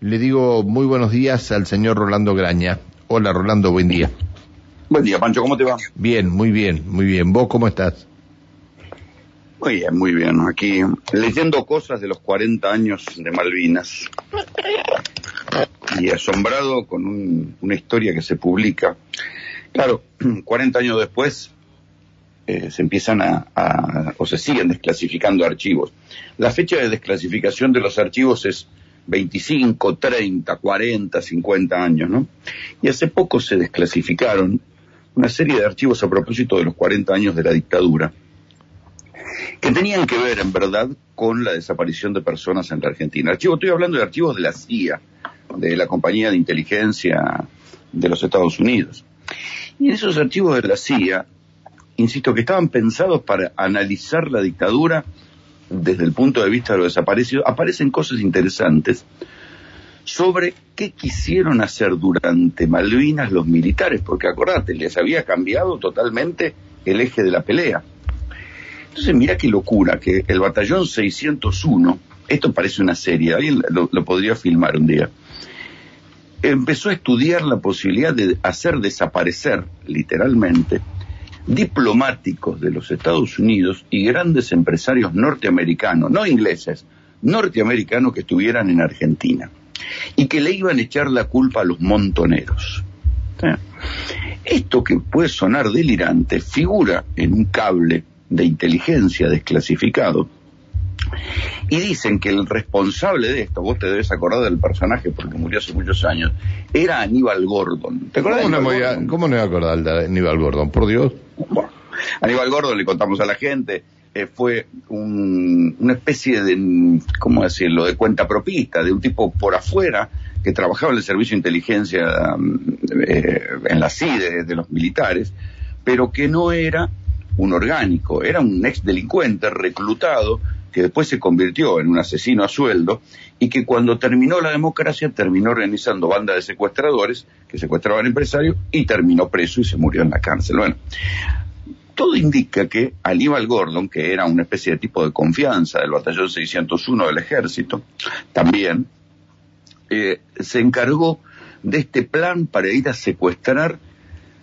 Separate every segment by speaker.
Speaker 1: Le digo muy buenos días al señor Rolando Graña. Hola Rolando, buen día.
Speaker 2: Buen día, Pancho, ¿cómo te va?
Speaker 1: Bien, muy bien, muy bien. ¿Vos cómo estás?
Speaker 2: Muy bien, muy bien. Aquí leyendo cosas de los 40 años de Malvinas y asombrado con un- una historia que se publica. Claro, 40 años después eh, se empiezan a, a- o se siguen desclasificando archivos. La fecha de desclasificación de los archivos es 25, 30, 40, 50 años, ¿no? Y hace poco se desclasificaron una serie de archivos a propósito de los 40 años de la dictadura que tenían que ver, en verdad, con la desaparición de personas en la Argentina. Archivos, estoy hablando de archivos de la CIA, de la compañía de inteligencia de los Estados Unidos. Y en esos archivos de la CIA, insisto, que estaban pensados para analizar la dictadura desde el punto de vista de los desaparecidos, aparecen cosas interesantes sobre qué quisieron hacer durante Malvinas los militares, porque acordate, les había cambiado totalmente el eje de la pelea. Entonces, mira qué locura, que el batallón 601, esto parece una serie, alguien lo, lo podría filmar un día, empezó a estudiar la posibilidad de hacer desaparecer, literalmente, diplomáticos de los Estados Unidos y grandes empresarios norteamericanos, no ingleses, norteamericanos que estuvieran en Argentina y que le iban a echar la culpa a los montoneros. ¿Eh? Esto que puede sonar delirante figura en un cable de inteligencia desclasificado y dicen que el responsable de esto, vos te debes acordar del personaje porque murió hace muchos años, era Aníbal Gordon. ¿Te acordás
Speaker 1: ¿Cómo
Speaker 2: de
Speaker 1: no, voy a,
Speaker 2: Gordon?
Speaker 1: ¿Cómo no me voy a acordar de Aníbal Gordon? Por Dios.
Speaker 2: Bueno, Aníbal Gordon, le contamos a la gente, eh, fue un- una especie de, ¿cómo decirlo?, de cuenta propista, de un tipo por afuera que trabajaba en el servicio de inteligencia eh, en la CIDE de los militares, pero que no era un orgánico, era un ex delincuente reclutado que después se convirtió en un asesino a sueldo y que cuando terminó la democracia terminó organizando bandas de secuestradores que secuestraban empresarios y terminó preso y se murió en la cárcel. Bueno, todo indica que Aníbal Gordon, que era una especie de tipo de confianza del batallón 601 del ejército, también eh, se encargó de este plan para ir a secuestrar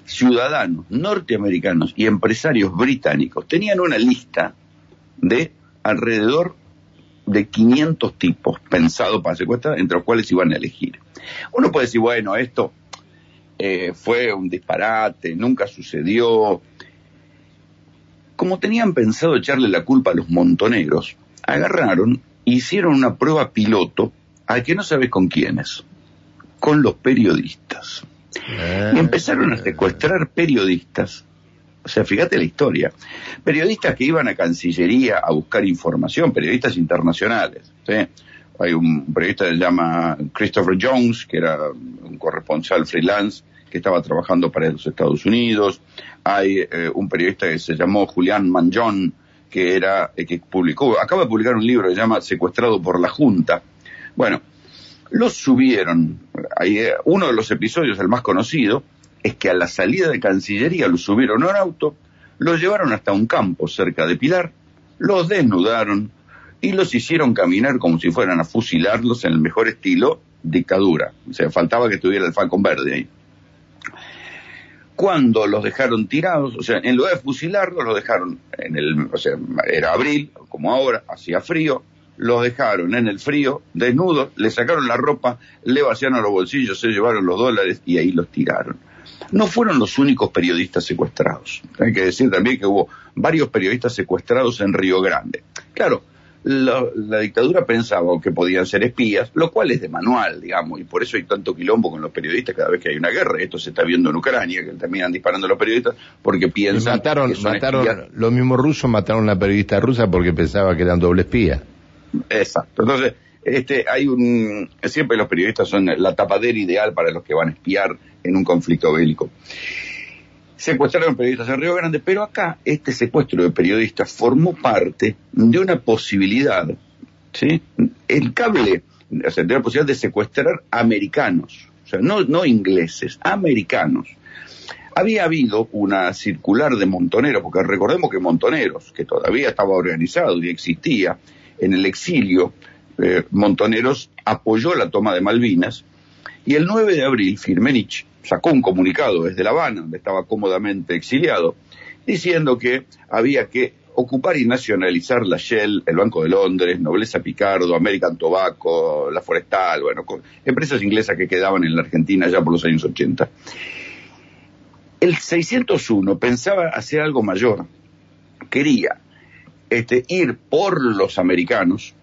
Speaker 2: ciudadanos norteamericanos y empresarios británicos. Tenían una lista de alrededor de 500 tipos pensados para secuestrar, entre los cuales iban a elegir. Uno puede decir, bueno, esto eh, fue un disparate, nunca sucedió. Como tenían pensado echarle la culpa a los montoneros, agarraron hicieron una prueba piloto al que no sabes con quiénes, con los periodistas. Y empezaron a secuestrar periodistas. O sea, fíjate la historia. Periodistas que iban a Cancillería a buscar información, periodistas internacionales. Hay un periodista que se llama Christopher Jones, que era un corresponsal freelance que estaba trabajando para los Estados Unidos. Hay eh, un periodista que se llamó Julián Manjón, que era eh, que publicó, acaba de publicar un libro que se llama Secuestrado por la Junta. Bueno, los subieron. Ahí, eh, uno de los episodios, el más conocido, es que a la salida de Cancillería los subieron a auto, los llevaron hasta un campo cerca de Pilar, los desnudaron y los hicieron caminar como si fueran a fusilarlos en el mejor estilo dictadura. O sea, faltaba que estuviera el Falcon Verde ahí. Cuando los dejaron tirados, o sea, en lugar de fusilarlos, los dejaron en el, o sea, era abril, como ahora, hacía frío, los dejaron en el frío, desnudos, le sacaron la ropa, le vaciaron los bolsillos, se llevaron los dólares y ahí los tiraron. No fueron los únicos periodistas secuestrados. Hay que decir también que hubo varios periodistas secuestrados en Río Grande. Claro, la, la dictadura pensaba que podían ser espías, lo cual es de manual, digamos, y por eso hay tanto quilombo con los periodistas cada vez que hay una guerra. Esto se está viendo en Ucrania, que terminan disparando a los periodistas porque
Speaker 1: Y
Speaker 2: piensan
Speaker 1: mataron,
Speaker 2: que son
Speaker 1: mataron,
Speaker 2: espías.
Speaker 1: los mismos rusos mataron a una periodista rusa porque pensaba que eran doble espía.
Speaker 2: Exacto. Entonces, este, hay un, siempre los periodistas son la tapadera ideal para los que van a espiar en un conflicto bélico. Secuestraron periodistas en Río Grande, pero acá este secuestro de periodistas formó parte de una posibilidad, ¿sí? El cable, o sea, de la posibilidad de secuestrar americanos, o sea, no, no ingleses, americanos. Había habido una circular de Montoneros, porque recordemos que Montoneros, que todavía estaba organizado y existía en el exilio, eh, Montoneros apoyó la toma de Malvinas y el 9 de abril Firmenich sacó un comunicado desde La Habana, donde estaba cómodamente exiliado, diciendo que había que ocupar y nacionalizar la Shell, el Banco de Londres, Nobleza Picardo, American Tobacco, la Forestal, bueno, empresas inglesas que quedaban en la Argentina ya por los años 80. El 601 pensaba hacer algo mayor. Quería este, ir por los americanos,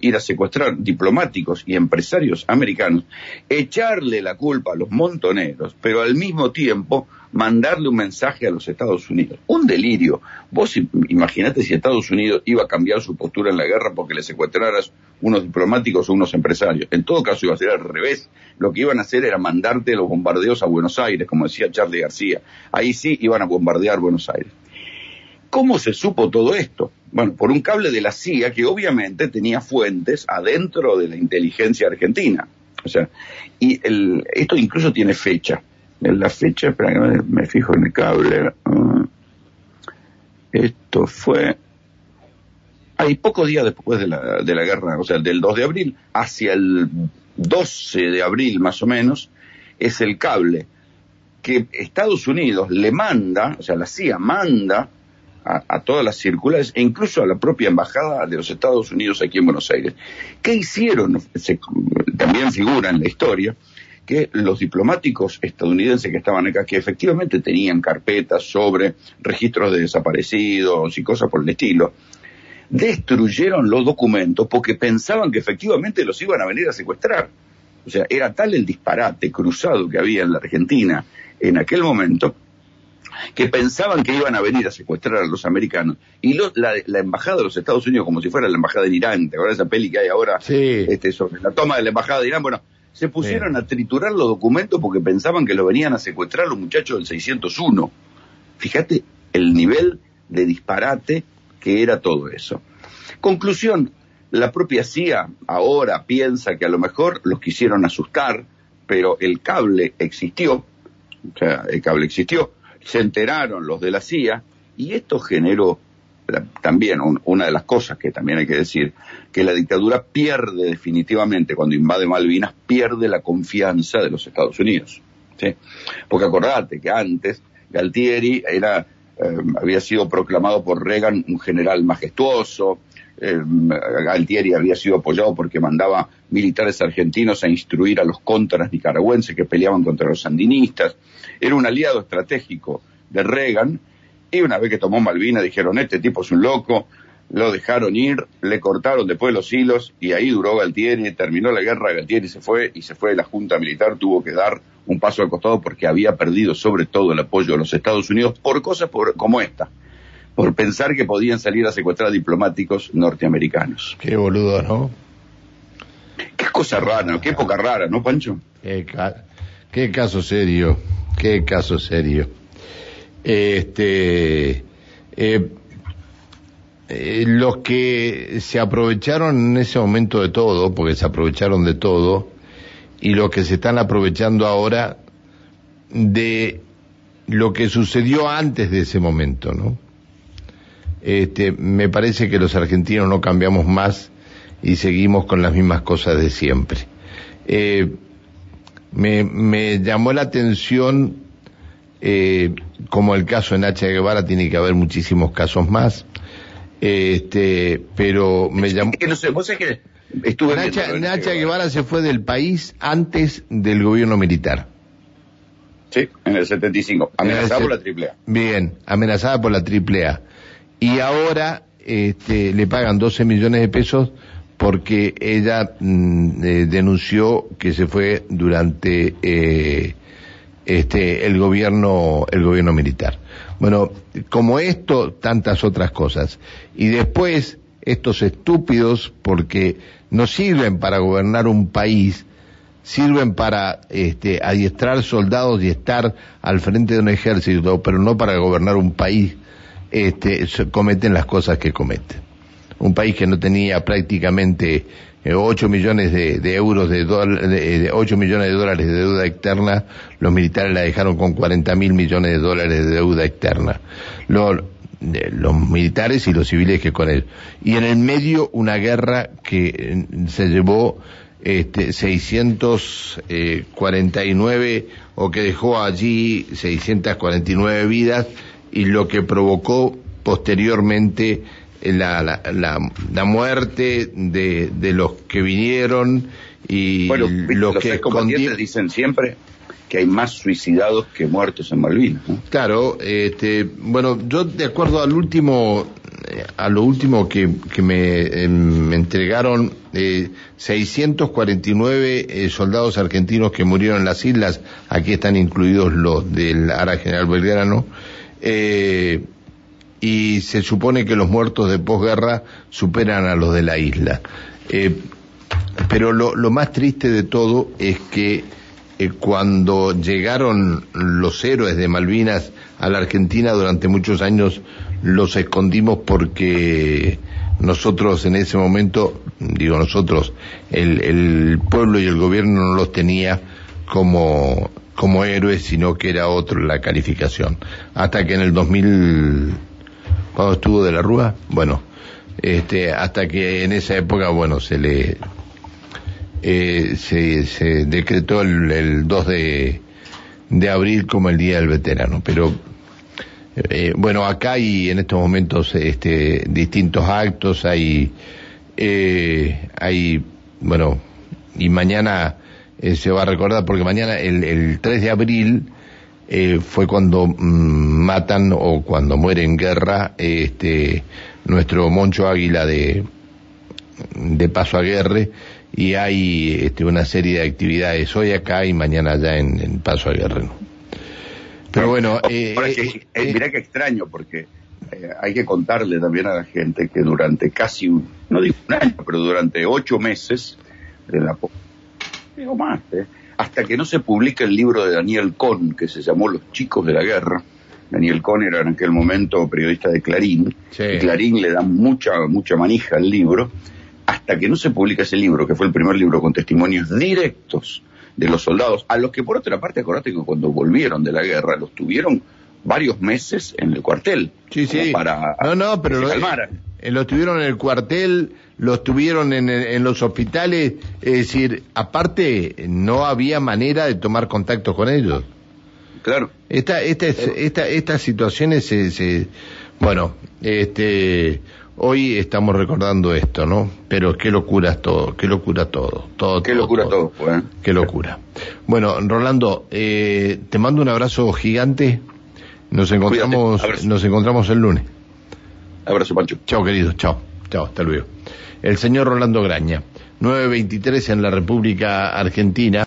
Speaker 2: ir a secuestrar diplomáticos y empresarios americanos, echarle la culpa a los montoneros, pero al mismo tiempo mandarle un mensaje a los Estados Unidos. Un delirio. Vos imaginate si Estados Unidos iba a cambiar su postura en la guerra porque le secuestraras unos diplomáticos o unos empresarios. En todo caso iba a ser al revés. Lo que iban a hacer era mandarte los bombardeos a Buenos Aires, como decía Charlie García. Ahí sí iban a bombardear Buenos Aires. ¿Cómo se supo todo esto? Bueno, por un cable de la CIA que obviamente tenía fuentes adentro de la inteligencia argentina. O sea, y el, esto incluso tiene fecha. La fecha, espera que me, fijo en el cable. Ah, esto fue. Hay pocos días después de la, de la guerra, o sea, del 2 de abril, hacia el 12 de abril más o menos, es el cable que Estados Unidos le manda, o sea, la CIA manda a, todas las circulares e incluso a la propia embajada de los Estados Unidos aquí en Buenos Aires. ¿Qué hicieron? también figura en la historia que los diplomáticos estadounidenses que estaban acá, que efectivamente tenían carpetas sobre registros de desaparecidos y cosas por el estilo, destruyeron los documentos porque pensaban que efectivamente los iban a venir a secuestrar. O sea, era tal el disparate cruzado que había en la Argentina en aquel momento que pensaban que iban a venir a secuestrar a los americanos. Y la, embajada de los Estados Unidos, como si fuera la embajada de Irán, ¿te acuerdas esa peli que hay ahora este, sobre la toma de la embajada de Irán? Bueno, se pusieron a triturar los documentos porque pensaban que lo venían a secuestrar los muchachos del 601. Fíjate el nivel de disparate que era todo eso. Conclusión, la propia CIA ahora piensa que a lo mejor los quisieron asustar, pero el cable existió, o sea, el cable existió, se enteraron los de la CIA y esto generó también una de las cosas que también hay que decir, que la dictadura pierde definitivamente cuando invade Malvinas, pierde la confianza de los Estados Unidos. ¿sí? Porque acordate que antes Galtieri era, eh, había sido proclamado por Reagan un general majestuoso, eh, Galtieri había sido apoyado porque mandaba militares argentinos a instruir a los contras nicaragüenses que peleaban contra los sandinistas, era un aliado estratégico de Reagan, y una vez que tomó Malvina dijeron, este tipo es un loco, lo dejaron ir, le cortaron después los hilos y ahí duró Galtieri, terminó la guerra, Galtieri se fue y se fue la Junta Militar, tuvo que dar un paso al costado porque había perdido sobre todo el apoyo de los Estados Unidos por cosas como esta, por pensar que podían salir a secuestrar diplomáticos norteamericanos.
Speaker 1: Qué boludo, ¿no?
Speaker 2: Qué cosa rara, qué época rara, ¿no, Pancho?
Speaker 1: Qué, qué caso serio, qué caso serio. Este, eh, eh, los que se aprovecharon en ese momento de todo, porque se aprovecharon de todo, y los que se están aprovechando ahora de lo que sucedió antes de ese momento, ¿no? Este, me parece que los argentinos no cambiamos más y seguimos con las mismas cosas de siempre. Eh, me, me llamó la atención eh, como el caso de Nacha Guevara, tiene que haber muchísimos casos más. Este, pero me llamó.
Speaker 2: no sé, vos que estuve
Speaker 1: Nacha, Nacha Guevara se fue del país antes del gobierno militar.
Speaker 2: Sí, en el 75, amenazada por la AAA.
Speaker 1: Bien, amenazada por la AAA. Y ahora este, le pagan 12 millones de pesos porque ella mm, eh, denunció que se fue durante eh, este, el gobierno, el gobierno militar. Bueno, como esto, tantas otras cosas. Y después, estos estúpidos, porque no sirven para gobernar un país, sirven para este, adiestrar soldados y estar al frente de un ejército, pero no para gobernar un país, este, cometen las cosas que cometen. Un país que no tenía prácticamente 8 millones de, euros de, de, 8 millones de dólares de deuda externa, los militares la dejaron con 40 mil millones de dólares de deuda externa. Lo, los militares y los civiles que con él. Y en el medio una guerra que eh, se llevó este, 649 eh, o que dejó allí 649 vidas y lo que provocó posteriormente la, la, la, muerte de, de, los que vinieron y
Speaker 2: bueno, los, que dicen siempre que hay más suicidados que muertos en Malvinas.
Speaker 1: Claro, este, bueno, yo de acuerdo al último, eh, a lo último que, que me, eh, me entregaron, eh, 649 eh, soldados argentinos que murieron en las islas, aquí están incluidos los del Ara General Belgrano, y se supone que los muertos de posguerra superan a los de la isla. pero lo, lo más triste de todo es que eh, cuando llegaron los héroes de Malvinas a la Argentina durante muchos años los escondimos porque nosotros en ese momento, digo nosotros, el, el pueblo y el gobierno no los tenía como, como héroes, sino que era otro la calificación. Hasta que en el 2000, cuando estuvo de la Rúa, bueno, este, hasta que en esa época, bueno, se le, eh, se, se, decretó el, el 2 de, de, abril como el Día del Veterano. Pero eh, bueno, acá hay en estos momentos este, distintos actos, hay, eh, hay, bueno, y mañana eh, se va a recordar, porque mañana, el, el 3 de abril, eh, fue cuando mm, matan o cuando muere en guerra este, nuestro Moncho Águila de, de Paso a Guerre y hay este, una serie de actividades hoy acá y mañana allá en, Paso a Guerrero.
Speaker 2: Pero bueno, eh, eh, eh, mirá que extraño porque hay que contarle también a la gente que durante casi, no digo un año, pero durante ocho meses, de la, digo más, hasta que no se publica el libro de Daniel Cohn, que se llamó Los chicos de la guerra, Daniel Cohn era en aquel momento periodista de Clarín, y Clarín le da mucha, mucha manija al libro, hasta que no se publica ese libro, que fue el primer libro con testimonios directos de los soldados, a los que por otra parte, acordate que cuando volvieron de la guerra, los tuvieron varios meses en el cuartel.
Speaker 1: Sí, sí. Para no, no, pero lo, eh, los tuvieron en el cuartel, los tuvieron en, en, los hospitales, es decir, aparte no había manera de tomar contacto con ellos.
Speaker 2: Claro.
Speaker 1: Esta, esta, esta, estas situaciones se, se, bueno, este, Hoy estamos recordando esto, ¿no? Pero qué locura es todo, qué locura todo, todo.
Speaker 2: Qué locura todo, pues.
Speaker 1: Qué locura. Bueno, Rolando, eh, te mando un abrazo gigante. Nos encontramos, nos encontramos el lunes.
Speaker 2: Abrazo, Pancho.
Speaker 1: Chao, querido, chao. Chao, hasta luego. El señor Rolando Graña, 923 en la República Argentina.